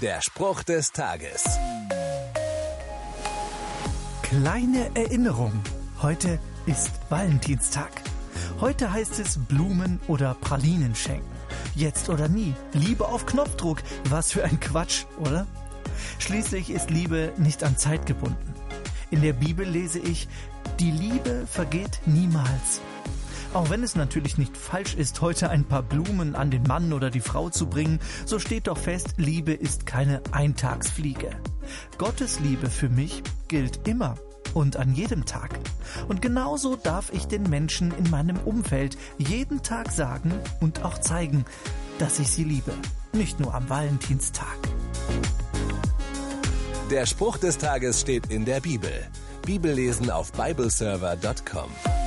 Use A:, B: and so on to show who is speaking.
A: Der Spruch des Tages.
B: Kleine Erinnerung. Heute ist Valentinstag. Heute heißt es Blumen oder Pralinen schenken. Jetzt oder nie. Liebe auf Knopfdruck. Was für ein Quatsch, oder? Schließlich ist Liebe nicht an Zeit gebunden. In der Bibel lese ich, die Liebe vergeht niemals. Auch wenn es natürlich nicht falsch ist, heute ein paar Blumen an den Mann oder die Frau zu bringen, so steht doch fest, Liebe ist keine Eintagsfliege. Gottes Liebe für mich gilt immer und an jedem Tag. Und genauso darf ich den Menschen in meinem Umfeld jeden Tag sagen und auch zeigen, dass ich sie liebe. Nicht nur am Valentinstag.
A: Der Spruch des Tages steht in der Bibel. Bibellesen auf bibleserver.com.